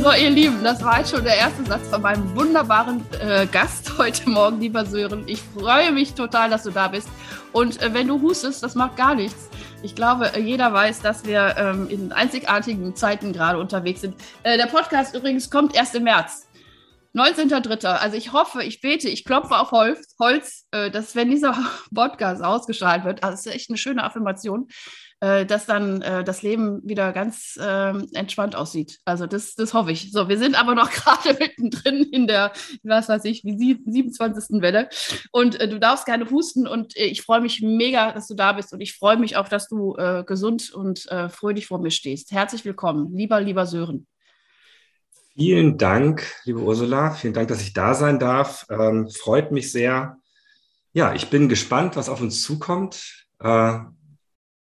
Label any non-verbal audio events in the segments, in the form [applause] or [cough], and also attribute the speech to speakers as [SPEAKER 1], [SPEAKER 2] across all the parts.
[SPEAKER 1] So, ihr Lieben, das war jetzt schon der erste Satz von meinem wunderbaren äh, Gast [laughs] heute Morgen, lieber Sören. Ich freue mich total, dass du da bist. Und äh, wenn du hustest, das macht gar nichts. Ich glaube, äh, jeder weiß, dass wir ähm, in einzigartigen Zeiten gerade unterwegs sind. Äh, der Podcast übrigens kommt erst im März. 19.3. Also ich hoffe, ich bete, ich klopfe auf Holz, Holz äh, dass wenn dieser [laughs] Podcast ausgestrahlt wird, also das ist echt eine schöne Affirmation, äh, dass dann äh, das Leben wieder ganz äh, entspannt aussieht. Also das, das hoffe ich. So, wir sind aber noch [laughs] gerade mittendrin in der, was weiß ich, wie 27. Welle. Und äh, du darfst gerne husten und äh, ich freue mich mega, dass du da bist und ich freue mich auch, dass du äh, gesund und fröhlich vor mir stehst. Herzlich willkommen, lieber, lieber Sören.
[SPEAKER 2] Vielen Dank, liebe Ursula. Vielen Dank, dass ich da sein darf. Ähm, freut mich sehr. Ja, ich bin gespannt, was auf uns zukommt. Äh,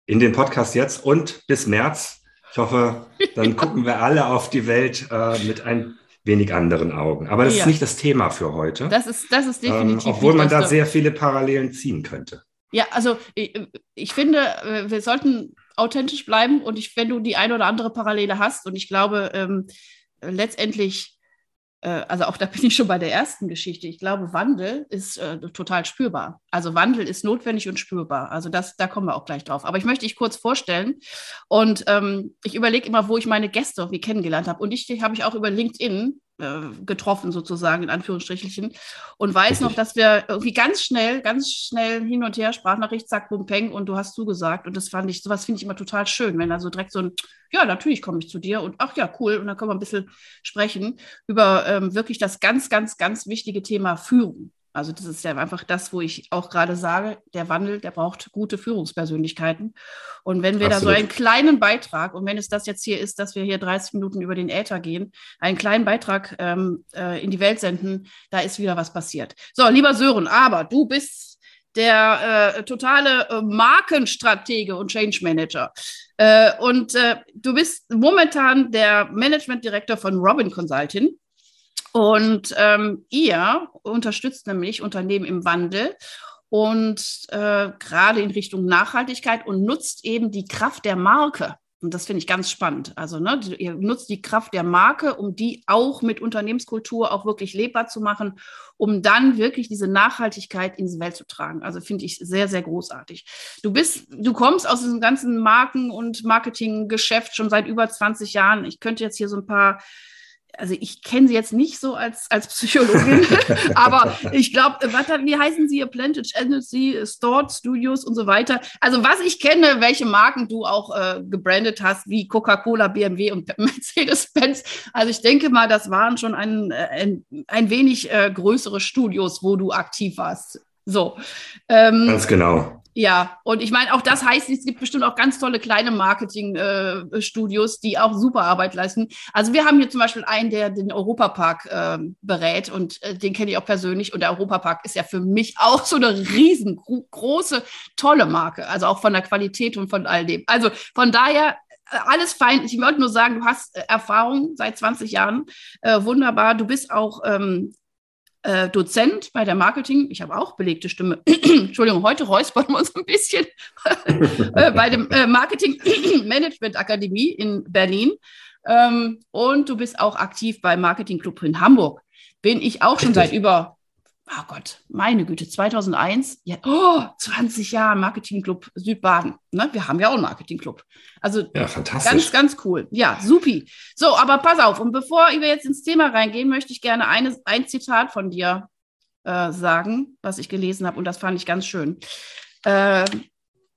[SPEAKER 2] in den Podcast jetzt und bis März. Ich hoffe, dann [laughs] gucken wir alle auf die Welt äh, mit ein wenig anderen Augen. Aber das ja. ist nicht das Thema für heute.
[SPEAKER 1] Das ist, das ist definitiv.
[SPEAKER 2] Ähm, obwohl man da sehr viele Parallelen ziehen könnte.
[SPEAKER 1] Ja, also ich, ich, finde, äh, wir sollten authentisch bleiben und ich, wenn du die eine oder andere Parallele hast und ich glaube, ähm, letztendlich äh, also auch da bin ich schon bei der ersten Geschichte. Ich glaube, Wandel ist äh, total spürbar. Also Wandel ist notwendig und spürbar. Also das, da kommen wir auch gleich drauf. Aber ich möchte dich kurz vorstellen. Und ähm, ich überlege immer, wo ich meine Gäste irgendwie kennengelernt habe. Und ich habe ich auch über LinkedIn äh, getroffen, sozusagen, in Anführungsstrichelchen. Und weiß noch, dass wir irgendwie ganz schnell, ganz schnell hin und her, Sprachnachricht, zack, bum, peng, und du hast zugesagt. Und das fand ich, sowas finde ich immer total schön, wenn da so direkt so ein, ja, natürlich komme ich zu dir und ach ja, cool. Und dann können wir ein bisschen sprechen über ähm, wirklich das ganz, ganz, ganz wichtige Thema Führung. Also das ist ja einfach das, wo ich auch gerade sage, der Wandel, der braucht gute Führungspersönlichkeiten. Und wenn wir Absolut. da so einen kleinen Beitrag, und wenn es das jetzt hier ist, dass wir hier 30 Minuten über den Äther gehen, einen kleinen Beitrag ähm, äh, in die Welt senden, da ist wieder was passiert. So, lieber Sören, aber du bist der äh, totale äh, Markenstratege und Change Manager. Äh, und äh, du bist momentan der Management Director von Robin Consulting. Und ähm, ihr unterstützt nämlich Unternehmen im Wandel und äh, gerade in Richtung Nachhaltigkeit und nutzt eben die Kraft der Marke. Und das finde ich ganz spannend. Also, ne, ihr nutzt die Kraft der Marke, um die auch mit Unternehmenskultur auch wirklich lebbar zu machen, um dann wirklich diese Nachhaltigkeit in die Welt zu tragen. Also finde ich sehr, sehr großartig. Du bist, du kommst aus diesem ganzen Marken- und Marketinggeschäft schon seit über 20 Jahren. Ich könnte jetzt hier so ein paar also ich kenne sie jetzt nicht so als, als Psychologin, [laughs] aber ich glaube, wie heißen sie? Planted Energy, Stored Studios und so weiter. Also was ich kenne, welche Marken du auch äh, gebrandet hast, wie Coca-Cola, BMW und [laughs] Mercedes-Benz. Also ich denke mal, das waren schon ein, äh, ein, ein wenig äh, größere Studios, wo du aktiv warst. So.
[SPEAKER 2] Ähm, Ganz genau.
[SPEAKER 1] Ja, und ich meine, auch das heißt, es gibt bestimmt auch ganz tolle kleine Marketingstudios, äh, die auch super Arbeit leisten. Also wir haben hier zum Beispiel einen, der den Europapark äh, berät und äh, den kenne ich auch persönlich. Und der Europapark ist ja für mich auch so eine riesengroße, tolle Marke. Also auch von der Qualität und von all dem. Also von daher äh, alles fein. Ich wollte nur sagen, du hast äh, Erfahrung seit 20 Jahren. Äh, wunderbar. Du bist auch ähm, äh, Dozent bei der Marketing, ich habe auch belegte Stimme, [clears throat] Entschuldigung, heute räuspern wir uns ein bisschen, [laughs] äh, bei dem äh, Marketing [clears throat] Management Akademie in Berlin. Ähm, und du bist auch aktiv beim Marketing Club in Hamburg. Bin ich auch schon seit über oh Gott, meine Güte, 2001, ja, oh, 20 Jahre Marketingclub Südbaden. Ne? Wir haben ja auch einen Marketingclub. Also ja, fantastisch. ganz, ganz cool. Ja, supi. So, aber pass auf, und bevor wir jetzt ins Thema reingehen, möchte ich gerne eine, ein Zitat von dir äh, sagen, was ich gelesen habe, und das fand ich ganz schön. Äh,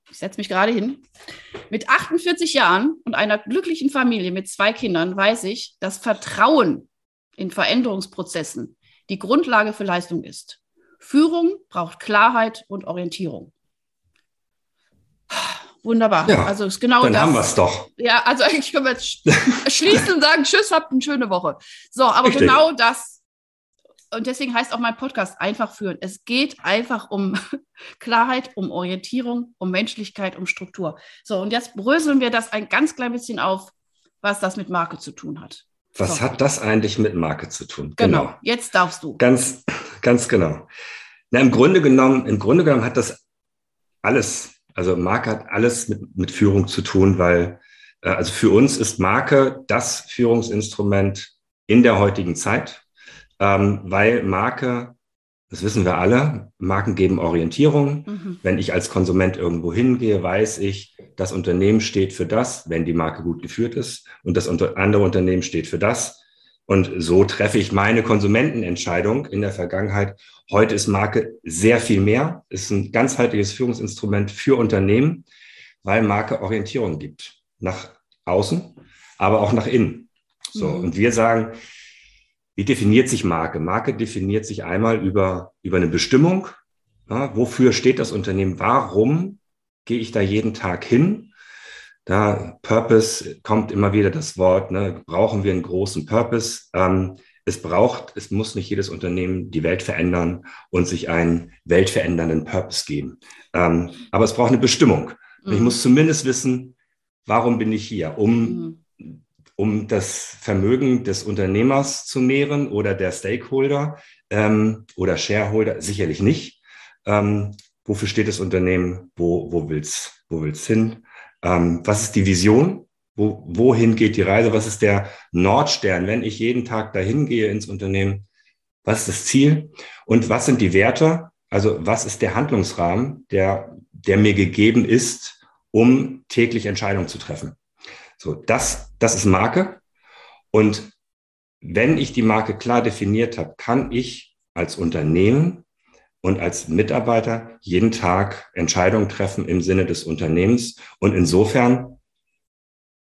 [SPEAKER 1] ich setze mich gerade hin. Mit 48 Jahren und einer glücklichen Familie mit zwei Kindern weiß ich, dass Vertrauen in Veränderungsprozessen die Grundlage für Leistung ist. Führung braucht Klarheit und Orientierung. Wunderbar.
[SPEAKER 2] Ja,
[SPEAKER 1] also ist genau
[SPEAKER 2] dann
[SPEAKER 1] das.
[SPEAKER 2] haben wir es doch.
[SPEAKER 1] Ja, also eigentlich können wir jetzt sch- [laughs] schließen und sagen, tschüss, habt eine schöne Woche. So, aber
[SPEAKER 2] Richtig.
[SPEAKER 1] genau das. Und deswegen heißt auch mein Podcast einfach führen. Es geht einfach um [laughs] Klarheit, um Orientierung, um Menschlichkeit, um Struktur. So, und jetzt bröseln wir das ein ganz klein bisschen auf, was das mit Marke zu tun hat.
[SPEAKER 2] Was
[SPEAKER 1] So.
[SPEAKER 2] hat das eigentlich mit Marke zu tun?
[SPEAKER 1] Genau. Jetzt darfst du.
[SPEAKER 2] Ganz, ganz genau. Na, im Grunde genommen, im Grunde genommen hat das alles, also Marke hat alles mit, mit Führung zu tun, weil, äh, also für uns ist Marke das Führungsinstrument in der heutigen Zeit, ähm, weil Marke, das wissen wir alle, Marken geben Orientierung.
[SPEAKER 1] Mhm.
[SPEAKER 2] Wenn ich als Konsument irgendwo hingehe, weiß ich, das Unternehmen steht für das, wenn die Marke gut geführt ist, und das andere Unternehmen steht für das. Und so treffe ich meine Konsumentenentscheidung in der Vergangenheit. Heute ist Marke sehr viel mehr, ist ein ganzheitliches Führungsinstrument für Unternehmen, weil Marke Orientierung gibt. Nach außen, aber auch nach innen. So.
[SPEAKER 1] Mhm.
[SPEAKER 2] Und wir sagen, wie definiert sich Marke? Marke definiert sich einmal über, über eine Bestimmung. Ja, wofür steht das Unternehmen? Warum gehe ich da jeden Tag hin? Da Purpose kommt immer wieder das Wort, ne, brauchen wir einen großen Purpose? Ähm, es braucht, es muss nicht jedes Unternehmen die Welt verändern und sich einen weltverändernden Purpose geben. Ähm, aber es braucht eine Bestimmung. Und Ich
[SPEAKER 1] Mhm.
[SPEAKER 2] muss zumindest wissen, warum bin ich hier? Um,
[SPEAKER 1] Mhm.
[SPEAKER 2] Um das Vermögen des Unternehmers zu mehren oder der Stakeholder ähm, oder Shareholder? Sicherlich nicht. Ähm, wofür steht das Unternehmen? Wo, wo will's, wo will's hin? Ähm, was ist die Vision? Wo, wohin geht die Reise? Was ist der Nordstern, wenn ich jeden Tag dahin gehe ins Unternehmen? Was ist das Ziel? Und was sind die Werte? Also was ist der Handlungsrahmen, der, der mir gegeben ist, um täglich Entscheidungen zu treffen? So, das, das ist Marke. Und wenn ich die Marke klar definiert habe, kann ich als Unternehmen und als Mitarbeiter jeden Tag Entscheidungen treffen im Sinne des Unternehmens. Und insofern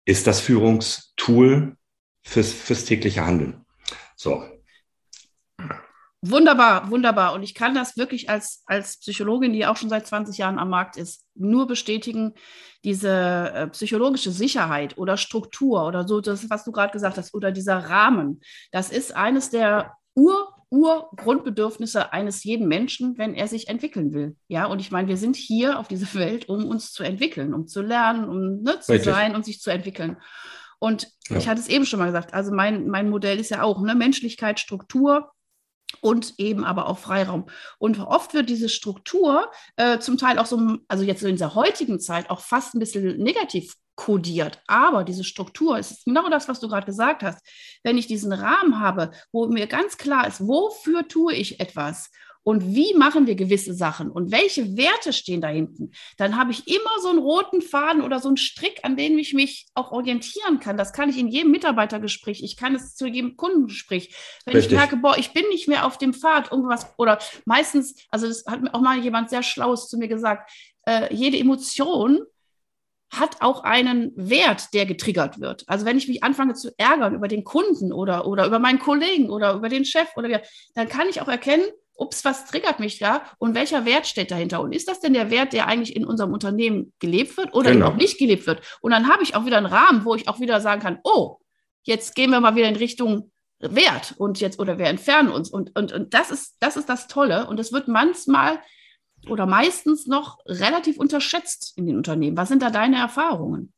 [SPEAKER 2] ist das Führungstool fürs, fürs tägliche Handeln. So,
[SPEAKER 1] Wunderbar, wunderbar. Und ich kann das wirklich als, als Psychologin, die auch schon seit 20 Jahren am Markt ist, nur bestätigen, diese äh, psychologische Sicherheit oder Struktur oder so, das, was du gerade gesagt hast, oder dieser Rahmen, das ist eines der Ur, Urgrundbedürfnisse eines jeden Menschen, wenn er sich entwickeln will. Ja, und ich meine, wir sind hier auf dieser [laughs] Welt, um uns zu entwickeln, um zu lernen, um ne, zu
[SPEAKER 2] Richtig.
[SPEAKER 1] sein und sich zu entwickeln. Und
[SPEAKER 2] Ja.
[SPEAKER 1] ich hatte es eben schon mal gesagt, also mein, mein Modell ist ja auch ne, Menschlichkeit, Struktur, und eben aber auch Freiraum. Und oft wird diese Struktur äh, zum Teil auch so, also jetzt in dieser heutigen Zeit auch fast ein bisschen negativ kodiert. Aber diese Struktur ist genau das, was du gerade gesagt hast. Wenn ich diesen Rahmen habe, wo mir ganz klar ist, wofür tue ich etwas und wie machen wir gewisse Sachen und welche Werte stehen da hinten, dann habe ich immer so einen roten Faden oder so einen Strick, an dem ich mich auch orientieren kann. Das kann ich in jedem Mitarbeitergespräch, ich kann es zu jedem Kundengespräch. Wenn
[SPEAKER 2] Richtig.
[SPEAKER 1] ich merke, boah, ich bin nicht mehr auf dem Pfad, irgendwas, oder meistens, also das hat mir auch mal jemand sehr Schlaues zu mir gesagt, äh, jede Emotion hat auch einen Wert, der getriggert wird. Also wenn ich mich anfange zu ärgern über den Kunden oder, oder über meinen Kollegen oder über den Chef oder wie, dann kann ich auch erkennen, ups, was triggert mich da und welcher Wert steht dahinter? Und ist das denn der Wert, der eigentlich in unserem Unternehmen gelebt wird oder
[SPEAKER 2] Genau.
[SPEAKER 1] eben auch nicht gelebt wird? Und dann habe ich auch wieder einen Rahmen, wo ich auch wieder sagen kann, oh, jetzt gehen wir mal wieder in Richtung Wert und jetzt oder wir entfernen uns. Und, und, und das ist, das ist das Tolle. Und es wird manchmal oder meistens noch relativ unterschätzt in den Unternehmen. Was sind da deine Erfahrungen?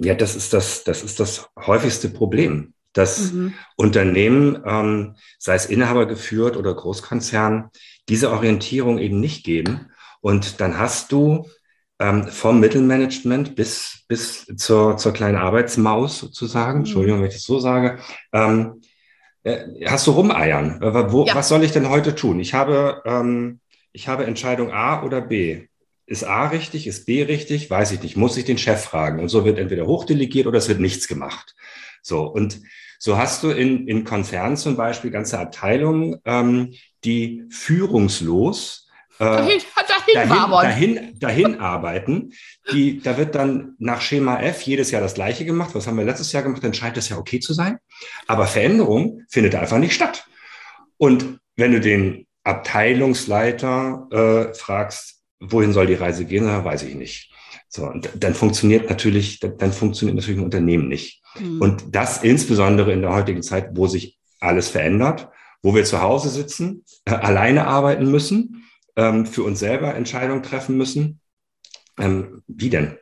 [SPEAKER 2] ja, das ist das, das ist das häufigste Problem, dass
[SPEAKER 1] Mhm.
[SPEAKER 2] Unternehmen, ähm, sei es Inhaber geführt oder Großkonzern, diese Orientierung eben nicht geben. Und dann hast du ähm, vom Mittelmanagement bis, bis zur, zur kleinen Arbeitsmaus sozusagen,
[SPEAKER 1] Mhm.
[SPEAKER 2] Entschuldigung, wenn ich das so sage, ähm, äh, hast du rumeiern. Äh, Wo,
[SPEAKER 1] Ja.
[SPEAKER 2] Was soll ich denn heute tun? Ich habe, ähm, ich habe Entscheidung A oder B. Ist A richtig? Ist B richtig? Weiß ich nicht. Muss ich den Chef fragen? Und so wird entweder hochdelegiert oder es wird nichts gemacht. So, und so hast du in, in Konzernen zum Beispiel ganze Abteilungen, ähm, die führungslos äh,
[SPEAKER 1] Dahin, dahin,
[SPEAKER 2] dahin, dahin, dahin arbeiten. Die, da wird dann nach Schema F jedes Jahr das Gleiche gemacht. Was haben wir letztes Jahr gemacht? Dann scheint das ja okay zu sein. Aber Veränderung findet einfach nicht statt. Und wenn du den Abteilungsleiter äh, fragst, wohin soll die Reise gehen, dann weiß ich nicht. So, und dann funktioniert natürlich, dann funktioniert natürlich ein Unternehmen nicht. Mhm. Und das insbesondere in der heutigen Zeit, wo sich alles verändert, wo wir zu Hause sitzen, äh, alleine arbeiten müssen, ähm, für uns selber Entscheidungen treffen müssen. Ähm, wie denn?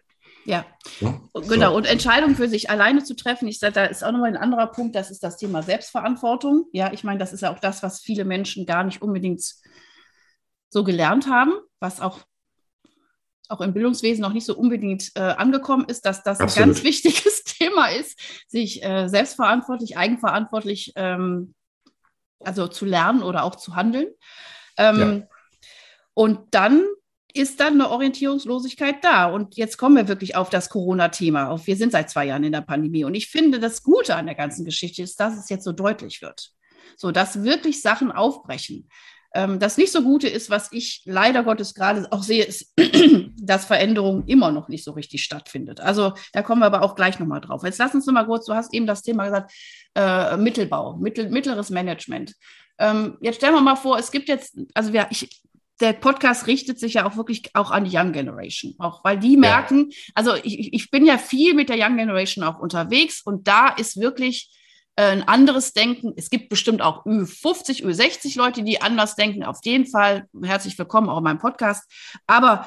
[SPEAKER 1] Ja, ja genau. So. Und Entscheidungen für sich alleine zu treffen, ich sage, da ist auch nochmal ein anderer Punkt, das ist das Thema Selbstverantwortung. Ja, ich meine, das ist ja auch das, was viele Menschen gar nicht unbedingt so gelernt haben, was auch, auch im Bildungswesen noch nicht so unbedingt äh, angekommen ist, dass das Absolut. ein ganz wichtiges [laughs] Thema ist, sich äh, selbstverantwortlich, eigenverantwortlich ähm, also zu lernen oder auch zu handeln. Ähm, ja. Und dann ist dann eine Orientierungslosigkeit da. Und jetzt kommen wir wirklich auf das Corona-Thema. Wir sind seit zwei Jahren in der Pandemie. Und ich finde, das Gute an der ganzen Geschichte ist, dass es jetzt so deutlich wird. So, dass wirklich Sachen aufbrechen. Ähm, das nicht so Gute ist, was ich leider Gottes gerade auch sehe, ist, [clears throat] dass Veränderung immer noch nicht so richtig stattfindet. Also da kommen wir aber auch gleich nochmal drauf. Jetzt lass uns nochmal kurz, du hast eben das Thema gesagt, äh, Mittelbau, mittel, mittleres Management. Ähm, jetzt stellen wir mal vor, es gibt jetzt, also wir, ich, der Podcast richtet sich ja auch wirklich auch an die Young Generation, auch weil die merken, ja. also ich, ich bin ja viel mit der Young Generation auch unterwegs und da ist wirklich ein anderes Denken. Es gibt bestimmt auch Ü50, Ü60 Leute, die anders denken. Auf jeden Fall herzlich willkommen auch in meinem Podcast. Aber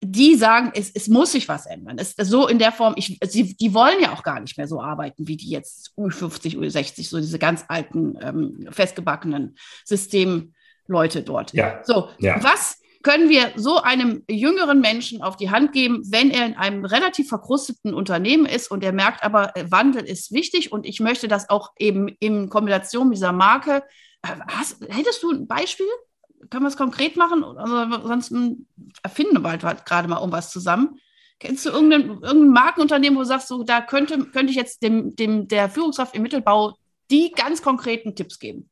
[SPEAKER 1] die sagen, es, es muss sich was ändern. Es, so in der Form, ich, sie, die wollen ja auch gar nicht mehr so arbeiten, wie die jetzt Ü50, Ü60, so diese ganz alten, ähm, festgebackenen System Leute dort. Ja. So, ja. was können wir so einem jüngeren Menschen auf die Hand geben, wenn er in einem relativ verkrusteten Unternehmen ist und er merkt aber, äh, Wandel ist wichtig und ich möchte das auch eben in Kombination mit dieser Marke. Äh, hast, hättest du ein Beispiel? Können wir es konkret machen? Also, sonst erfinden wir bald gerade mal um was zusammen. Kennst du irgendein, irgendein Markenunternehmen, wo du sagst, so, da könnte, könnte ich jetzt dem, dem, der Führungskraft im Mittelbau die ganz konkreten Tipps geben?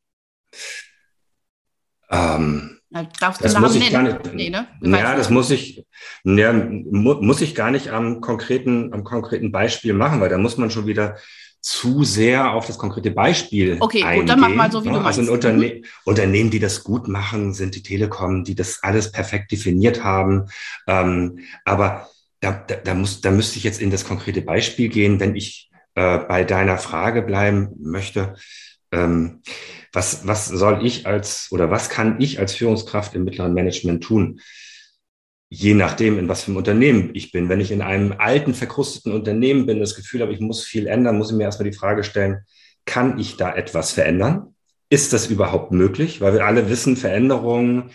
[SPEAKER 2] Ähm, Darfst das muss ich nennen? gar nicht. Nee, ne? Ja, das muss ich, ja, mu muss ich gar nicht am konkreten, am konkreten Beispiel machen, weil da muss man schon wieder zu sehr auf das konkrete Beispiel
[SPEAKER 1] okay, eingehen. Okay, gut, dann mach mal so, wie du
[SPEAKER 2] meinst. Also Unterne mhm. Unternehmen, die das gut machen, sind die Telekom, die das alles perfekt definiert haben. Ähm, aber da, da, da, muss, da müsste ich jetzt in das konkrete Beispiel gehen, wenn ich äh, bei deiner Frage bleiben möchte. Ähm, was, was soll ich als oder was kann ich als Führungskraft im mittleren Management tun? Je nachdem, in was für einem Unternehmen ich bin. Wenn ich in einem alten, verkrusteten Unternehmen bin, das Gefühl habe, ich muss viel ändern, muss ich mir erstmal die Frage stellen, kann ich da etwas verändern? Ist das überhaupt möglich? Weil wir alle wissen, Veränderungen,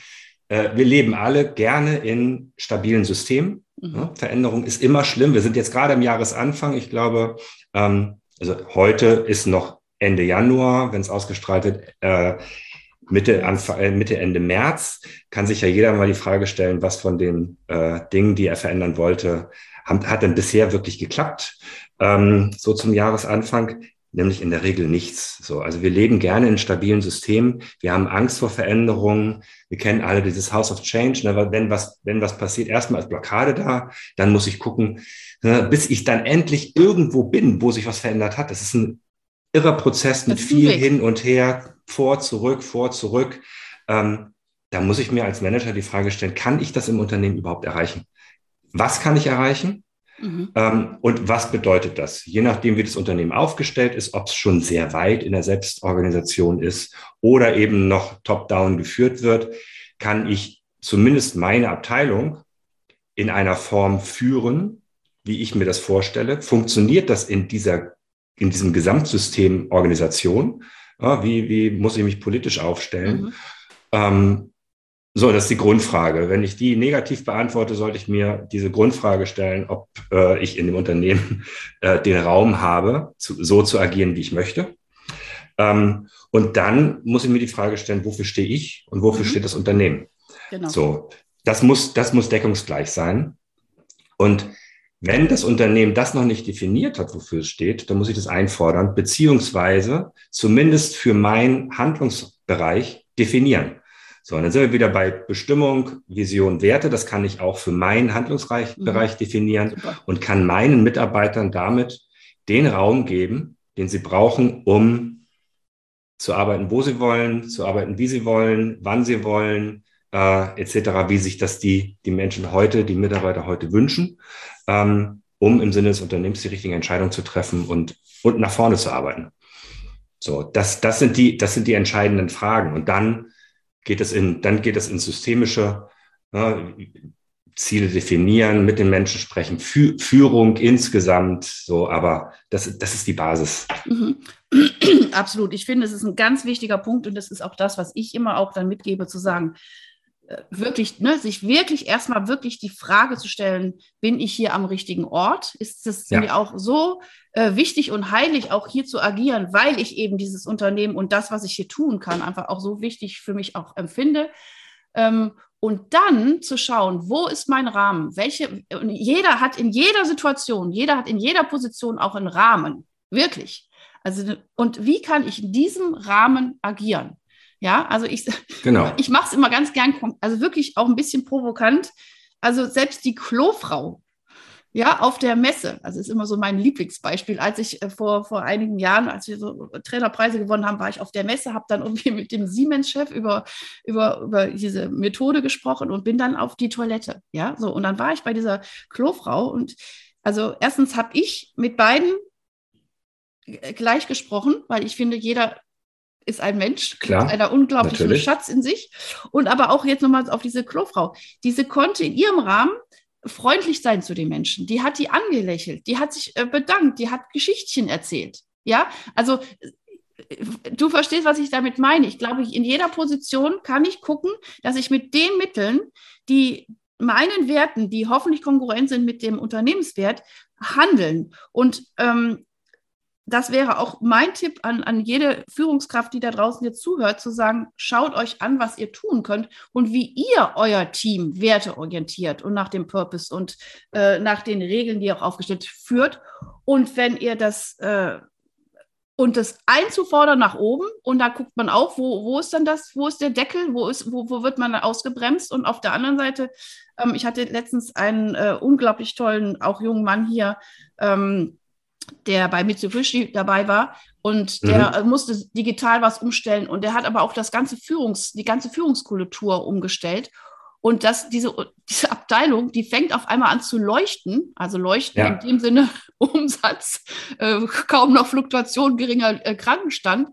[SPEAKER 2] äh, wir leben alle gerne in stabilen Systemen. Mhm. Veränderung ist immer schlimm. Wir sind jetzt gerade im Jahresanfang. Ich glaube, ähm, also heute ist noch Ende Januar, wenn es ausgestrahlt wird, äh, Mitte, Anfang, äh, Mitte, Ende März, kann sich ja jeder mal die Frage stellen, was von den äh, Dingen, die er verändern wollte, haben, hat denn bisher wirklich geklappt, ähm, so zum Jahresanfang? Nämlich in der Regel nichts. So, also wir leben gerne in stabilen Systemen. Wir haben Angst vor Veränderungen. Wir kennen alle dieses House of Change. Ne? Wenn was, wenn was passiert, erstmal ist Blockade da, dann muss ich gucken, ne? bis ich dann endlich irgendwo bin, wo sich was verändert hat. Das ist ein irrer Prozess mit viel hin und her, vor, zurück, vor, zurück. Ähm, da muss ich mir als Manager die Frage stellen, kann ich das im Unternehmen überhaupt erreichen? Was kann ich erreichen? Mhm. Ähm, und was bedeutet das? Je nachdem, wie das Unternehmen aufgestellt ist, ob es schon sehr weit in der Selbstorganisation ist oder eben noch top-down geführt wird, kann ich zumindest meine Abteilung in einer Form führen, wie ich mir das vorstelle. Funktioniert das in dieser in diesem Gesamtsystem Organisation. Ja, wie, wie muss ich mich politisch aufstellen? Mhm. Ähm, so, das ist die Grundfrage. Wenn ich die negativ beantworte, sollte ich mir diese Grundfrage stellen, ob äh, ich in dem Unternehmen [laughs] äh, den Raum habe, zu, so zu agieren, wie ich möchte. Ähm, und dann muss ich mir die Frage stellen, wofür stehe ich und wofür mhm. steht das Unternehmen? Genau. So, das muss, das muss deckungsgleich sein. Und wenn das Unternehmen das noch nicht definiert hat, wofür es steht, dann muss ich das einfordern, beziehungsweise zumindest für meinen Handlungsbereich definieren. So, und dann sind wir wieder bei Bestimmung, Vision, Werte. Das kann ich auch für meinen Handlungsbereich mhm. definieren Super. und kann meinen Mitarbeitern damit den Raum geben, den sie brauchen, um zu arbeiten, wo sie wollen, zu arbeiten, wie sie wollen, wann sie wollen, äh, etc., wie sich das die, die Menschen heute, die Mitarbeiter heute wünschen, ähm, um im Sinne des Unternehmens die richtigen Entscheidungen zu treffen und, und nach vorne zu arbeiten. So, das, das, sind die, das sind die entscheidenden Fragen. Und dann geht es in, dann geht es in systemische ne, Ziele definieren, mit den Menschen sprechen, Fü Führung insgesamt, so, aber das, das ist die Basis. Mhm. [clears throat]
[SPEAKER 1] Absolut. Ich finde, es ist ein ganz wichtiger Punkt und das ist auch das, was ich immer auch dann mitgebe, zu sagen, wirklich, ne, sich wirklich erstmal wirklich die Frage zu stellen, bin ich hier am richtigen Ort? Ist es ja. mir auch so äh, wichtig und heilig, auch hier zu agieren, weil ich eben dieses Unternehmen und das, was ich hier tun kann, einfach auch so wichtig für mich auch empfinde? Ähm, und dann zu schauen, wo ist mein Rahmen? Welche, jeder hat in jeder Situation, jeder hat in jeder Position auch einen Rahmen. Wirklich. Also, und wie kann ich in diesem Rahmen agieren? Ja, also ich, genau. [laughs] ich mache es immer ganz gern, also wirklich auch ein bisschen provokant. Also selbst die Klofrau ja, auf der Messe. Also ist immer so mein Lieblingsbeispiel. Als ich äh, vor, vor einigen Jahren, als wir so Trainerpreise gewonnen haben, war ich auf der Messe, habe dann irgendwie [laughs] mit dem Siemens-Chef über, über, über diese Methode gesprochen und bin dann auf die Toilette. Ja, so. Und dann war ich bei dieser Klofrau und also erstens habe ich mit beiden gleich gesprochen, weil ich finde, jeder ist ein Mensch
[SPEAKER 2] Klar,
[SPEAKER 1] mit einer unglaublichen
[SPEAKER 2] natürlich.
[SPEAKER 1] Schatz in sich. Und aber auch jetzt nochmal auf diese Klofrau. Diese konnte in ihrem Rahmen freundlich sein zu den Menschen. Die hat die angelächelt, die hat sich äh, bedankt, die hat Geschichtchen erzählt. Ja, also äh, du verstehst, was ich damit meine. Ich glaube, in jeder Position kann ich gucken, dass ich mit den Mitteln, die meinen Werten, die hoffentlich konkurrent sind mit dem Unternehmenswert, handeln. Und ähm, das wäre auch mein Tipp an, an jede Führungskraft, die da draußen jetzt zuhört, zu sagen, schaut euch an, was ihr tun könnt und wie ihr euer Team werteorientiert und nach dem Purpose und äh, nach den Regeln, die ihr auch aufgestellt führt. Und wenn ihr das äh, und das einzufordern nach oben und da guckt man auch, wo, wo ist dann das, wo ist der Deckel, wo, ist, wo, wo wird man ausgebremst und auf der anderen Seite, ähm, ich hatte letztens einen äh, unglaublich tollen, auch jungen Mann hier, ähm, der bei Mitsubishi dabei war und der mhm. musste digital was umstellen und der hat aber auch das ganze Führungs, die ganze Führungskultur umgestellt. Und das, diese, diese Abteilung, die fängt auf einmal an zu leuchten, also leuchten ja. in dem Sinne [laughs] Umsatz, äh, kaum noch Fluktuation, geringer äh, Krankenstand.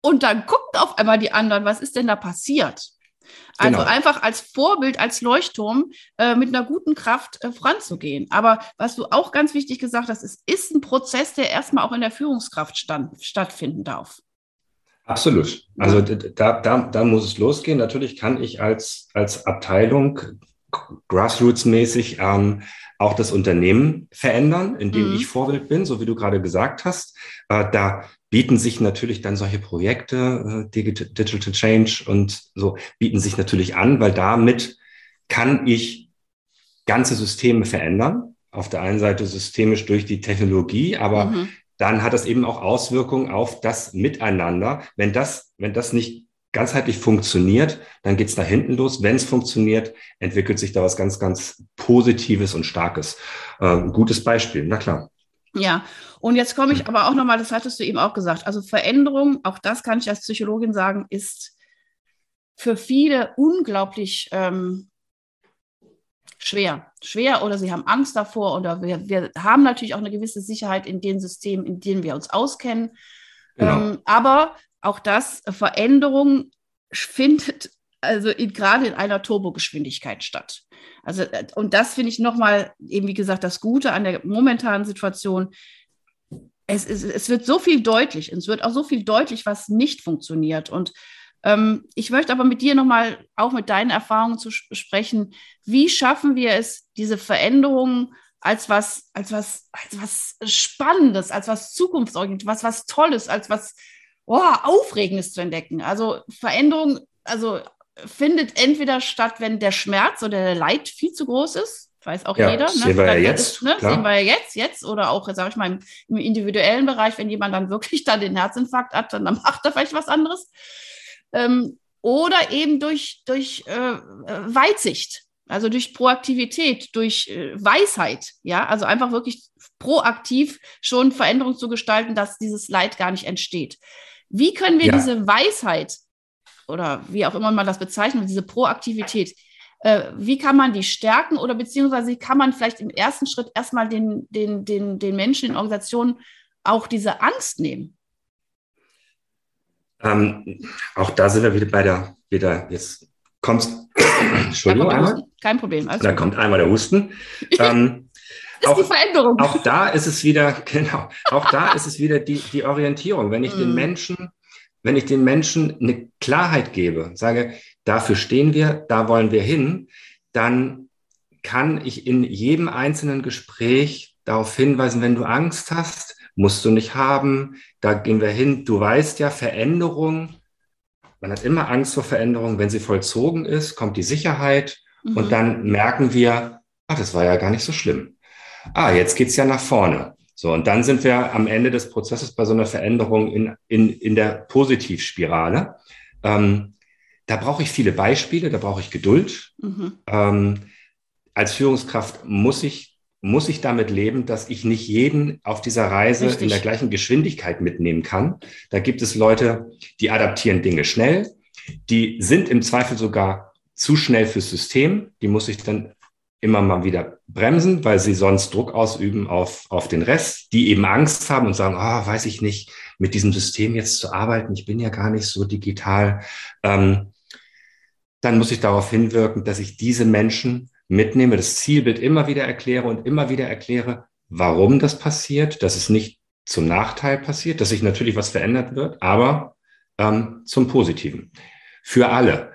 [SPEAKER 1] Und dann gucken auf einmal die anderen, was ist denn da passiert? Also genau. einfach als Vorbild, als Leuchtturm äh, mit einer guten Kraft äh, voranzugehen. Aber was du auch ganz wichtig gesagt hast, es ist ein Prozess, der erstmal auch in der Führungskraft stand, stattfinden darf.
[SPEAKER 2] Absolut. Also da, da, da muss es losgehen. Natürlich kann ich als, als Abteilung grassroots-mäßig ähm, auch das Unternehmen verändern, indem mhm. ich Vorbild bin, so wie du gerade gesagt hast. Äh, da bieten sich natürlich dann solche Projekte, äh, Digital Change und so, bieten sich natürlich an, weil damit kann ich ganze Systeme verändern. Auf der einen Seite systemisch durch die Technologie, aber mhm. dann hat das eben auch Auswirkungen auf das Miteinander. Wenn das, wenn das nicht ganzheitlich funktioniert, dann geht es nach hinten los. Wenn es funktioniert, entwickelt sich da was ganz, ganz Positives und Starkes. Äh, gutes Beispiel, na klar.
[SPEAKER 1] Ja, und jetzt komme ich hm. aber auch nochmal, das hattest du eben auch gesagt, also Veränderung, auch das kann ich als Psychologin sagen, ist für viele unglaublich ähm, schwer. Schwer oder sie haben Angst davor oder wir, wir haben natürlich auch eine gewisse Sicherheit in den Systemen, in denen wir uns auskennen. Genau. Ähm, aber auch das, Veränderung findet also in, gerade in einer Turbogeschwindigkeit statt. Also, äh, und das finde ich nochmal, eben wie gesagt, das Gute an der momentanen Situation. Es, es, es wird so viel deutlich, es wird auch so viel deutlich, was nicht funktioniert. Und ähm, ich möchte aber mit dir nochmal, auch mit deinen Erfahrungen zu sprechen, wie schaffen wir es, diese Veränderungen als was, als was, als was Spannendes, als was Zukunftsorientiertes, was, was Tolles, als was oh, Aufregendes zu entdecken. Also Veränderung, also findet entweder statt, wenn der Schmerz oder der Leid viel zu groß ist. Weiß auch ja, jeder. Ne?
[SPEAKER 2] Sehen wir ja jetzt.
[SPEAKER 1] Ist, ne? Sehen wir ja jetzt, jetzt oder auch, sage ich mal, im, im, individuellen Bereich, wenn jemand dann wirklich dann den Herzinfarkt hat, dann, dann macht er vielleicht was anderes. Ähm, oder eben durch, durch äh, Weitsicht, also durch Proaktivität, durch äh, Weisheit, ja, also einfach wirklich proaktiv schon Veränderungen zu gestalten, dass dieses Leid gar nicht entsteht. Wie können wir ja. diese Weisheit oder wie auch immer man das bezeichnet, diese Proaktivität, äh, wie kann man die stärken oder beziehungsweise wie kann man vielleicht im ersten Schritt erstmal den, den, den, den Menschen in Organisationen auch diese Angst nehmen?
[SPEAKER 2] Ähm, auch da sind wir wieder bei der, wieder, jetzt kommst, [coughs] Entschuldigung,
[SPEAKER 1] einmal. Kein Problem.
[SPEAKER 2] da kommt einmal der Husten. [laughs] ähm, [laughs]
[SPEAKER 1] ist auch, die Veränderung.
[SPEAKER 2] Auch da ist es wieder, [laughs] genau, auch da ist es wieder die, die Orientierung. Wenn ich mm. den Menschen, wenn ich den Menschen eine Klarheit gebe, sage, dafür stehen wir, da wollen wir hin, dann kann ich in jedem einzelnen Gespräch darauf hinweisen, wenn du Angst hast, musst du nicht haben, da gehen wir hin. Du weißt ja, Veränderung, man hat immer Angst vor Veränderung. Wenn sie vollzogen ist, kommt die Sicherheit mhm. und dann merken wir, ah, das war ja gar nicht so schlimm. Ah, jetzt geht's ja nach vorne. So, und dann sind wir am Ende des Prozesses bei so einer Veränderung in, in, in der Positivspirale. Ähm, da brauche ich viele Beispiele, da brauche ich Geduld. Mhm. Ähm, als Führungskraft muss ich muss ich damit leben, dass ich nicht jeden auf dieser Reise Richtig. in der gleichen Geschwindigkeit mitnehmen kann. Da gibt es Leute, die adaptieren Dinge schnell, die sind im Zweifel sogar zu schnell fürs System, die muss ich dann immer mal wieder bremsen, weil sie sonst Druck ausüben auf, auf den Rest, die eben Angst haben und sagen, oh, weiß ich nicht, mit diesem System jetzt zu arbeiten, ich bin ja gar nicht so digital. Ähm, dann muss ich darauf hinwirken, dass ich diese Menschen mitnehme, das Zielbild immer wieder erkläre und immer wieder erkläre, warum das passiert, dass es nicht zum Nachteil passiert, dass sich natürlich was verändert wird, aber ähm, zum Positiven. Für alle.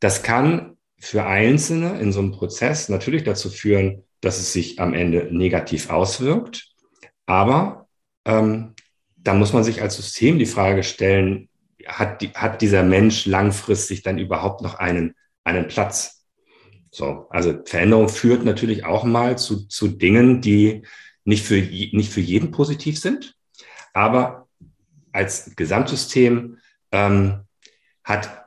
[SPEAKER 2] Das kann für Einzelne in so einem Prozess natürlich dazu führen, dass es sich am Ende negativ auswirkt. Aber ähm, da muss man sich als System die Frage stellen, hat, die, hat dieser Mensch langfristig dann überhaupt noch einen, einen Platz so, also Veränderung führt natürlich auch mal zu, zu Dingen, die nicht für, nicht für jeden positiv sind, aber als Gesamtsystem ähm, hat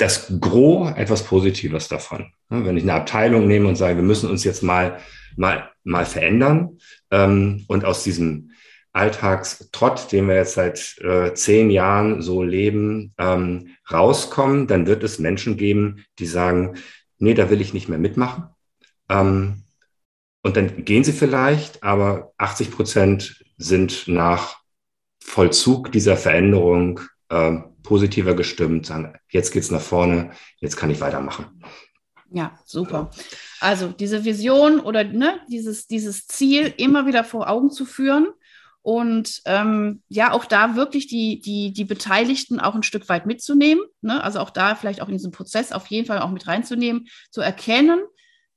[SPEAKER 2] das Gros etwas Positives davon. Wenn ich eine Abteilung nehme und sage, wir müssen uns jetzt mal, mal, mal verändern ähm, und aus diesem Alltagstrott, den wir jetzt seit äh, zehn Jahren so leben, ähm, rauskommen, dann wird es Menschen geben, die sagen, nee, da will ich nicht mehr mitmachen. Ähm, und dann gehen sie vielleicht, aber 80 Prozent sind nach Vollzug dieser Veränderung äh, positiver gestimmt, sagen, jetzt geht's nach vorne, jetzt kann ich weitermachen.
[SPEAKER 1] Ja, super. Also diese Vision oder ne, dieses, dieses Ziel immer wieder vor Augen zu führen und ähm, ja, auch da wirklich die, die, die Beteiligten auch ein Stück weit mitzunehmen. Ne? Also auch da vielleicht auch in diesem Prozess auf jeden Fall auch mit reinzunehmen, zu erkennen,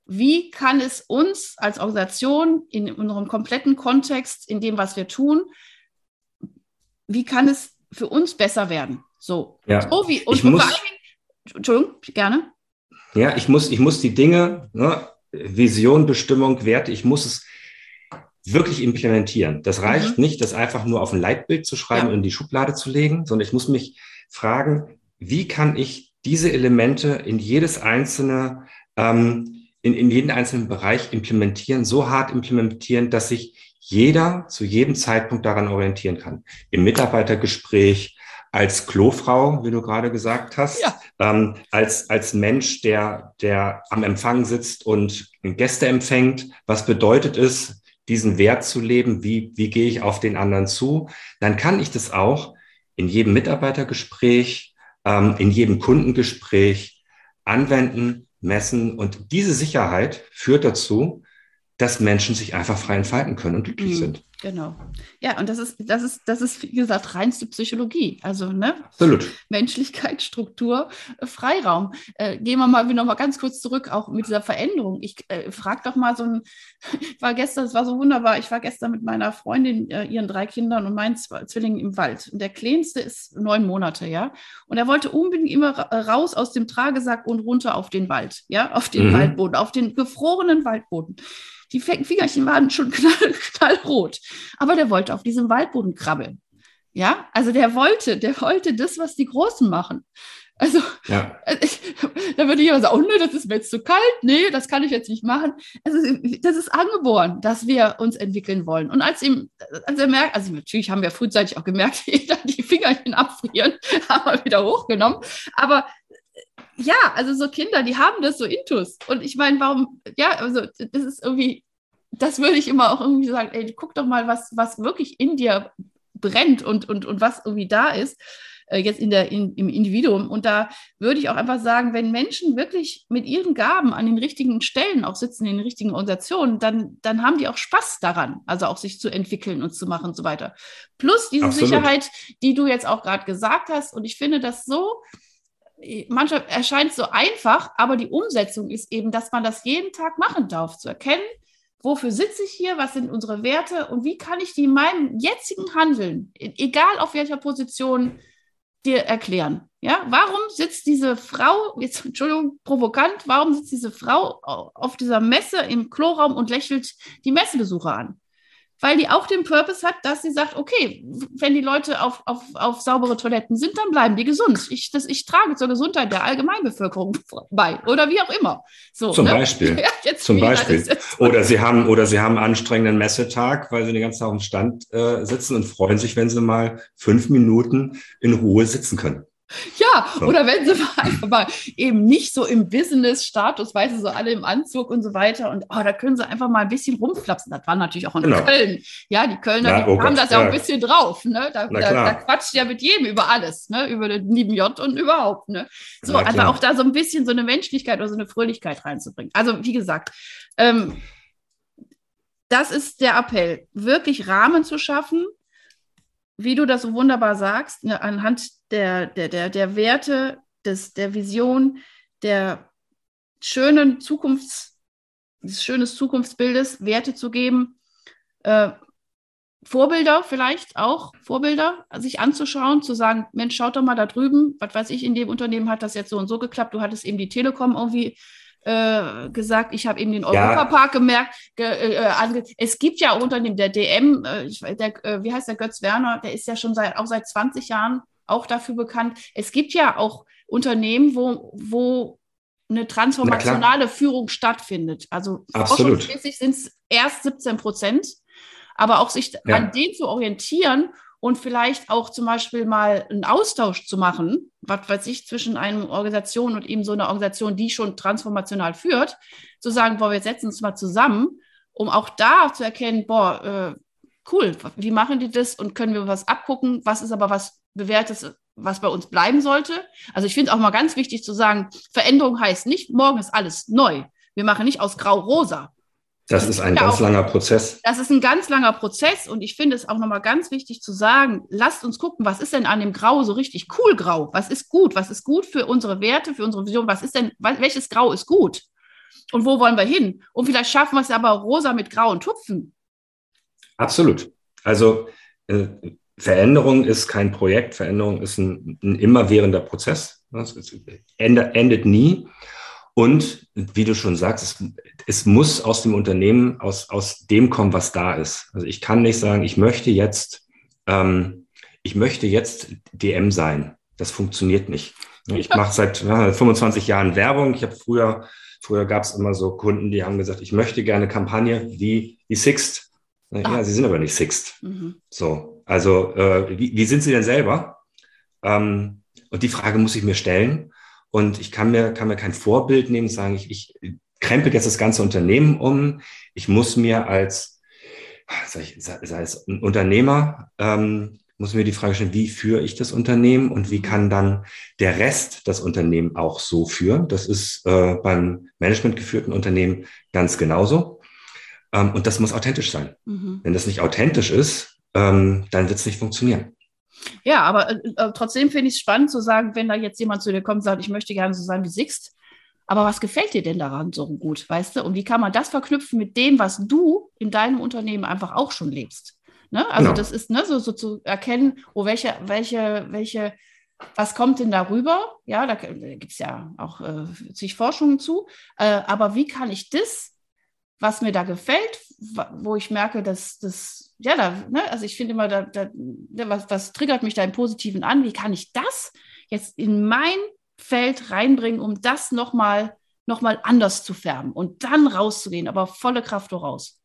[SPEAKER 1] wie kann es uns als Organisation in unserem kompletten Kontext, in dem, was wir tun, wie kann es für uns besser werden? So,
[SPEAKER 2] ja.
[SPEAKER 1] so wie und
[SPEAKER 2] ich muss,
[SPEAKER 1] Entschuldigung, gerne.
[SPEAKER 2] Ja, ich muss, ich muss die Dinge, ne, Vision, Bestimmung, Werte, ich muss es wirklich implementieren. Das reicht mhm. nicht, das einfach nur auf ein Leitbild zu schreiben ja. und in die Schublade zu legen, sondern ich muss mich fragen, wie kann ich diese Elemente in jedes einzelne, ähm, in, in jeden einzelnen Bereich implementieren, so hart implementieren, dass sich jeder zu jedem Zeitpunkt daran orientieren kann. Im Mitarbeitergespräch, als Klofrau, wie du gerade gesagt hast, ja. ähm, als, als Mensch, der, der am Empfang sitzt und Gäste empfängt. Was bedeutet es, diesen Wert zu leben, wie, wie gehe ich auf den anderen zu, dann kann ich das auch in jedem Mitarbeitergespräch, ähm, in jedem Kundengespräch anwenden, messen. Und diese Sicherheit führt dazu, dass Menschen sich einfach frei entfalten können und glücklich mhm. sind.
[SPEAKER 1] Genau. Ja, und das ist, das ist, das ist, wie gesagt, reinste Psychologie. Also, ne?
[SPEAKER 2] Absolut.
[SPEAKER 1] Menschlichkeit, [laughs] Struktur, äh, Freiraum. Äh, gehen wir mal noch mal ganz kurz zurück, auch mit dieser Veränderung. Ich äh, frage doch mal so ein, ich [laughs] war gestern, es war so wunderbar, ich war gestern mit meiner Freundin, äh, ihren drei Kindern und meinen Zwillingen im Wald. Und der kleinste ist neun Monate, ja. Und er wollte unbedingt immer raus aus dem Tragesack und runter auf den Wald, ja, auf den mhm. Waldboden, auf den gefrorenen Waldboden. Die Fingerchen waren schon knall, [laughs] knallrot. Aber der wollte auf diesem Waldboden krabbeln. Ja, also der wollte, der wollte das, was die Großen machen. Also, ja. [laughs] ich, da würde ich immer sagen, oh nee, das ist mir jetzt zu kalt, nee, das kann ich jetzt nicht machen. Also, das ist angeboren, dass wir uns entwickeln wollen. Und als ihm, als er merkt, also natürlich haben wir frühzeitig auch gemerkt, [laughs] die Fingerchen abfrieren, haben wir wieder hochgenommen. Aber ja, also so Kinder, die haben das so intus. Und ich meine, warum, ja, also das ist irgendwie, das würde ich immer auch irgendwie sagen, ey, guck doch mal, was, was wirklich in dir brennt und, und, und was irgendwie da ist, äh, jetzt in der, in, im Individuum. Und da würde ich auch einfach sagen, wenn Menschen wirklich mit ihren Gaben an den richtigen Stellen auch sitzen, in den richtigen Organisationen, dann, dann haben die auch Spaß daran, also auch sich zu entwickeln und zu machen und so weiter. Plus diese Absolut. Sicherheit, die du jetzt auch gerade gesagt hast. Und ich finde das so, manchmal erscheint es so einfach, aber die Umsetzung ist eben, dass man das jeden Tag machen darf, zu erkennen, wofür sitze ich hier, was sind unsere Werte und wie kann ich die in meinem jetzigen Handeln, egal auf welcher Position, dir erklären. Ja, warum sitzt diese Frau, jetzt Entschuldigung, provokant, warum sitzt diese Frau auf dieser Messe im Kloraum und lächelt die Messebesucher an? Weil die auch den Purpose hat, dass sie sagt, okay, wenn die Leute auf, auf, auf saubere Toiletten sind, dann bleiben die gesund. Ich, das, ich trage zur Gesundheit der Allgemeinbevölkerung bei oder wie auch immer.
[SPEAKER 2] So, Zum ne? Beispiel. [laughs] Ja, Zum Beispiel. Oder sie haben oder sie haben einen anstrengenden Messetag, weil sie den ganzen Tag auf dem Stand äh, sitzen und freuen sich, wenn sie mal fünf Minuten in Ruhe sitzen können. [laughs]
[SPEAKER 1] Ja, so. oder wenn sie mal einfach mal eben nicht so im Business-Status, weißt du, so alle im Anzug und so weiter. Und oh, da können sie einfach mal ein bisschen rumflapsen. Das war natürlich auch in genau. Köln. Ja, die Kölner, ja, die oh haben Gott, das ja auch ein bisschen drauf. Ne? Da, da, da, quatscht ja mit jedem über alles, ne? über den lieben J und überhaupt. Ne? So, einfach also auch da so ein bisschen so eine Menschlichkeit oder so eine Fröhlichkeit reinzubringen. Also, wie gesagt, ähm, das ist der Appell, wirklich Rahmen zu schaffen, wie du das so wunderbar sagst, ne, anhand der, der, der, der Werte, des, der Vision, der schönen Zukunfts, des schönes Zukunftsbildes Werte zu geben, äh, Vorbilder vielleicht auch, Vorbilder sich anzuschauen, zu sagen, Mensch, schaut doch mal da drüben, was weiß ich, in dem Unternehmen hat das jetzt so und so geklappt, du hattest eben die Telekom irgendwie äh, gesagt, ich habe eben den Europapark ja. gemerkt. Ge, äh, äh es gibt ja Unternehmen, der DM, äh, der, äh, wie heißt der Götz Werner, der ist ja schon seit, auch seit 20 Jahren auch dafür bekannt. Es gibt ja auch Unternehmen, wo, wo eine transformationale Führung stattfindet. Also forschungsmäßig sind es erst 17 Prozent, aber auch sich ja. an denen zu orientieren und vielleicht auch zum Beispiel mal einen Austausch zu machen, was weiß ich, zwischen einer Organisation und eben so einer Organisation, die schon transformational führt, zu sagen, boah, wir setzen uns mal zusammen, um auch da zu erkennen, boah, äh, cool, wie machen die das und können wir was abgucken, was ist aber was Bewährtes, was bei uns bleiben sollte. Also ich finde es auch mal ganz wichtig zu sagen, Veränderung heißt nicht, morgen ist alles neu. Wir machen nicht aus grau-rosa,
[SPEAKER 2] das ist ein ganz auch, langer Prozess.
[SPEAKER 1] Das ist ein ganz langer Prozess und ich finde es auch nochmal ganz wichtig zu sagen, lasst uns gucken, was ist denn an dem Grau so richtig cool Grau? Was ist gut? Was ist gut für unsere Werte, für unsere Vision? Was ist denn, welches Grau ist gut? Und wo wollen wir hin? Und vielleicht schaffen wir es aber rosa mit grauen Tupfen.
[SPEAKER 2] Absolut. Also äh, Veränderung ist kein Projekt, Veränderung ist ein, ein immerwährender Prozess. Es endet nie. Und wie du schon sagst, es, es, muss aus dem Unternehmen, aus, aus dem kommen, was da ist. Also ich kann nicht sagen, ich möchte jetzt, ähm, ich möchte jetzt DM sein. Das funktioniert nicht. [laughs] Ich mache seit 25 Jahren Werbung. Ich habe früher, früher gab es immer so Kunden, die haben gesagt, ich möchte gerne Kampagne wie, wie Sixt. Ja, ah. sie sind aber nicht Sixt. Mhm. So, also äh, wie, wie sind sie denn selber? Ähm, und die Frage muss ich mir stellen. Und ich kann mir, kann mir kein Vorbild nehmen, sagen, ich, ich krempel jetzt das ganze Unternehmen um. Ich muss mir als, sei, ich, sei es ein Unternehmer, ähm, muss mir die Frage stellen, wie führe ich das Unternehmen und wie kann dann der Rest das Unternehmen auch so führen? Das ist äh, beim managementgeführten Unternehmen ganz genauso. Ähm, und das muss authentisch sein. Mhm. Wenn das nicht authentisch ist, ähm, dann wird es nicht funktionieren.
[SPEAKER 1] Ja, aber äh, äh trotzdem finde ich es spannend zu sagen, wenn da jetzt jemand zu dir kommt und sagt, ich möchte gerne so sein wie Sixt, aber was gefällt dir denn daran so gut, weißt du? Und wie kann man das verknüpfen mit dem, was du in deinem Unternehmen einfach auch schon lebst? Ne? Also genau. das ist ne, so, so zu erkennen, oh, welche, welche, welche, was kommt denn darüber? Ja, da, da gibt es ja auch äh, zig Forschungen zu. Äh, aber wie kann ich das, was mir da gefällt, wo ich merke, dass das ja, da, ne, also ich finde immer, da, da, was, was triggert mich da im Positiven an? Wie kann ich das jetzt in mein Feld reinbringen, um das nochmal noch mal anders zu färben und dann rauszugehen, aber volle Kraft raus.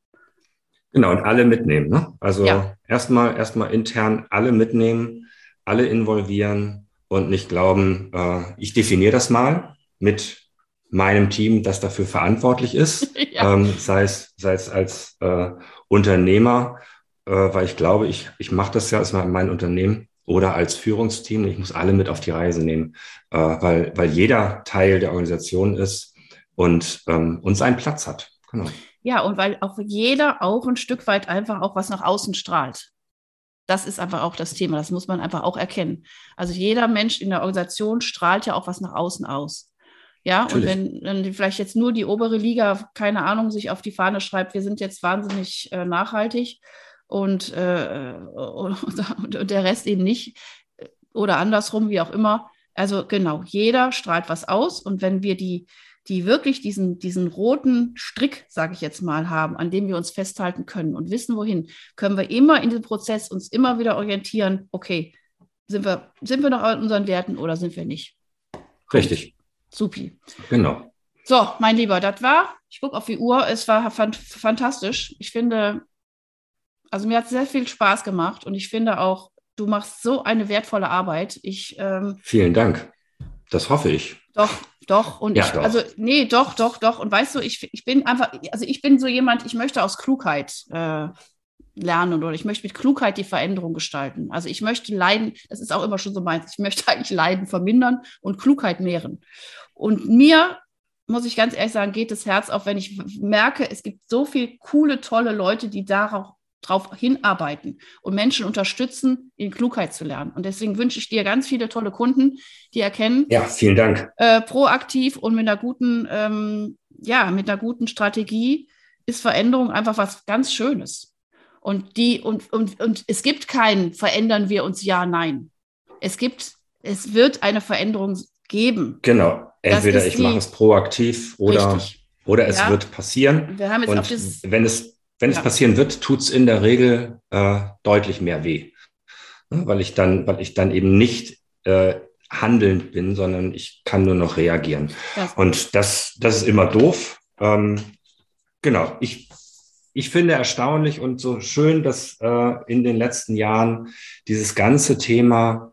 [SPEAKER 2] Genau, und alle mitnehmen. Ne? Also ja. erstmal erstmal intern alle mitnehmen, alle involvieren und nicht glauben, äh, ich definiere das mal mit meinem Team, das dafür verantwortlich ist, [laughs] ja. ähm, sei, es, sei es als äh, Unternehmer, äh, weil ich glaube, ich, ich mache das ja als mein Unternehmen oder als Führungsteam. Ich muss alle mit auf die Reise nehmen, äh, weil, weil jeder Teil der Organisation ist und ähm, uns einen Platz hat.
[SPEAKER 1] Genau. Ja, und weil auch jeder auch ein Stück weit einfach auch was nach außen strahlt. Das ist einfach auch das Thema. Das muss man einfach auch erkennen. Also jeder Mensch in der Organisation strahlt ja auch was nach außen aus. Ja, Natürlich. und wenn, wenn vielleicht jetzt nur die obere Liga, keine Ahnung, sich auf die Fahne schreibt, wir sind jetzt wahnsinnig äh, nachhaltig und, äh, und, und, der Rest eben nicht oder andersrum, wie auch immer. Also genau, jeder strahlt was aus und wenn wir die, die wirklich diesen, diesen roten Strick, sage ich jetzt mal, haben, an dem wir uns festhalten können und wissen, wohin, können wir immer in dem Prozess uns immer wieder orientieren, okay, sind wir, sind wir noch an unseren Werten oder sind wir nicht?
[SPEAKER 2] Richtig.
[SPEAKER 1] Supi.
[SPEAKER 2] Genau.
[SPEAKER 1] So, mein Lieber, das war, ich gucke auf die Uhr, es war fantastisch. Ich finde, also mir hat sehr viel Spaß gemacht und ich finde auch, du machst so eine wertvolle Arbeit. Ich, ähm,
[SPEAKER 2] Vielen Dank. Das hoffe ich.
[SPEAKER 1] Doch, doch. Und ja, ich, doch. also, nee, doch, doch, doch. Und weißt du, ich, ich bin einfach, also ich bin so jemand, ich möchte aus Klugheit äh, lernen oder ich möchte mit Klugheit die Veränderung gestalten. Also ich möchte Leiden, das ist auch immer schon so meins, ich möchte [laughs] eigentlich Leiden vermindern und Klugheit mehren. Und mir, muss ich ganz ehrlich sagen, geht das Herz auf, wenn ich merke, es gibt so viele coole, tolle Leute, die darauf drauf hinarbeiten und Menschen unterstützen, in Klugheit zu lernen. Und deswegen wünsche ich dir ganz viele tolle Kunden, die erkennen.
[SPEAKER 2] Ja, vielen Dank.
[SPEAKER 1] Äh, proaktiv und mit einer guten, ähm, ja, mit einer guten Strategie ist Veränderung einfach was ganz Schönes. Und die, und, und, und es gibt kein verändern wir uns ja, nein. Es gibt, es wird eine Veränderung geben.
[SPEAKER 2] Genau. Entweder ich mache es proaktiv oder, oder es ja. wird passieren.
[SPEAKER 1] Wir haben jetzt und das,
[SPEAKER 2] wenn es, wenn ja. es passieren wird, tut es in der Regel äh, deutlich mehr weh. Ne, weil ich dann, weil ich dann eben nicht äh, handelnd bin, sondern ich kann nur noch reagieren. Ja. Und das, das ist immer doof. Ähm, genau, ich, ich finde erstaunlich und so schön, dass äh, in den letzten Jahren dieses ganze Thema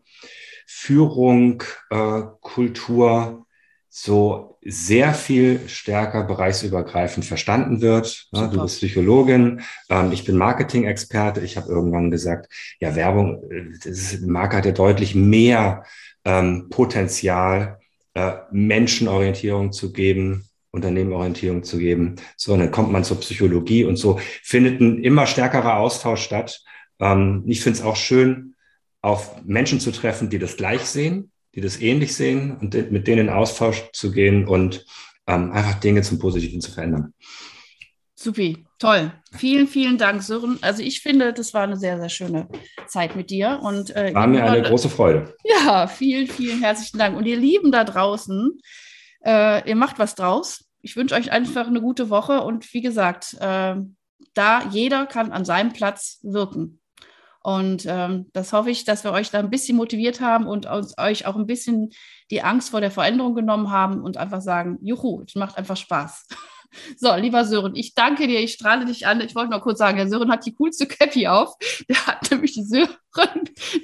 [SPEAKER 2] Führung, äh, Kultur so sehr viel stärker bereichsübergreifend verstanden wird. Ja, du bist Psychologin, ähm, ich bin Marketing-Experte. Ich habe irgendwann gesagt, ja, Werbung, äh, das Marke hat ja deutlich mehr ähm, Potenzial, äh, Menschenorientierung zu geben, Unternehmenorientierung zu geben. So, und dann kommt man zur Psychologie und so findet ein immer stärkerer Austausch statt. Ähm, ich finde es auch schön, auf Menschen zu treffen, die das gleich sehen, die das ähnlich sehen und mit denen in Austausch zu gehen und ähm, einfach Dinge zum Positiven zu verändern.
[SPEAKER 1] Supi, toll. Vielen, vielen Dank, Sören. Also ich finde, das war eine sehr, sehr schöne Zeit mit dir. Und,
[SPEAKER 2] äh, war mir eine große Freude.
[SPEAKER 1] Ja, vielen, vielen herzlichen Dank. Und ihr Lieben da draußen, äh, ihr macht was draus. Ich wünsche euch einfach eine gute Woche und wie gesagt, äh, da jeder kann an seinem Platz wirken. Und ähm, das hoffe ich, dass wir euch da ein bisschen motiviert haben und uns, euch auch ein bisschen die Angst vor der Veränderung genommen haben und einfach sagen, juhu, es macht einfach Spaß. [laughs] So, lieber Sören, ich danke dir, ich strahle dich an. Ich wollte noch kurz sagen, der Sören hat die coolste Cappy auf. Der hat nämlich die Sören,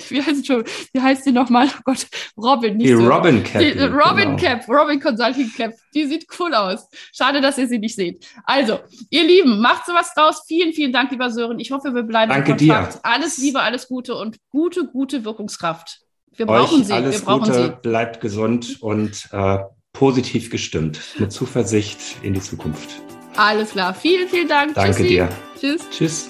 [SPEAKER 1] wie heißt, schon, wie heißt die nochmal? Oh Gott, Robin.
[SPEAKER 2] Nicht die Sören. Robin Cap.
[SPEAKER 1] Die, Robin genau. Cap, Robin Consulting Cap. Die sieht cool aus. Schade, dass ihr sie nicht seht. Also, ihr Lieben, macht sowas draus. Vielen, vielen Dank, lieber Sören. Ich hoffe, wir bleiben
[SPEAKER 2] danke in Kontakt.
[SPEAKER 1] Dir. Alles Liebe, alles Gute und gute, gute Wirkungskraft. Wir brauchen Euch sie.
[SPEAKER 2] Alles
[SPEAKER 1] wir brauchen
[SPEAKER 2] Gute,
[SPEAKER 1] sie.
[SPEAKER 2] Bleibt gesund und äh, positiv gestimmt, mit Zuversicht in die Zukunft.
[SPEAKER 1] Alles klar. Vielen, vielen Dank.
[SPEAKER 2] Danke Tschüssi. dir.
[SPEAKER 1] Tschüss.
[SPEAKER 2] Tschüss.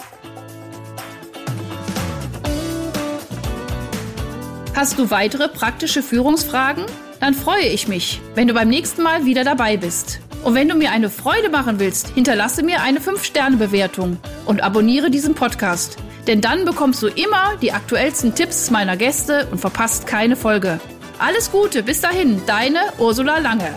[SPEAKER 1] Hast du weitere praktische Führungsfragen? Dann freue ich mich, wenn du beim nächsten Mal wieder dabei bist. Und wenn du mir eine Freude machen willst, hinterlasse mir eine 5-Sterne-Bewertung und abonniere diesen Podcast. Denn dann bekommst du immer die aktuellsten Tipps meiner Gäste und verpasst keine Folge. Alles Gute, bis dahin, deine Ursula Lange.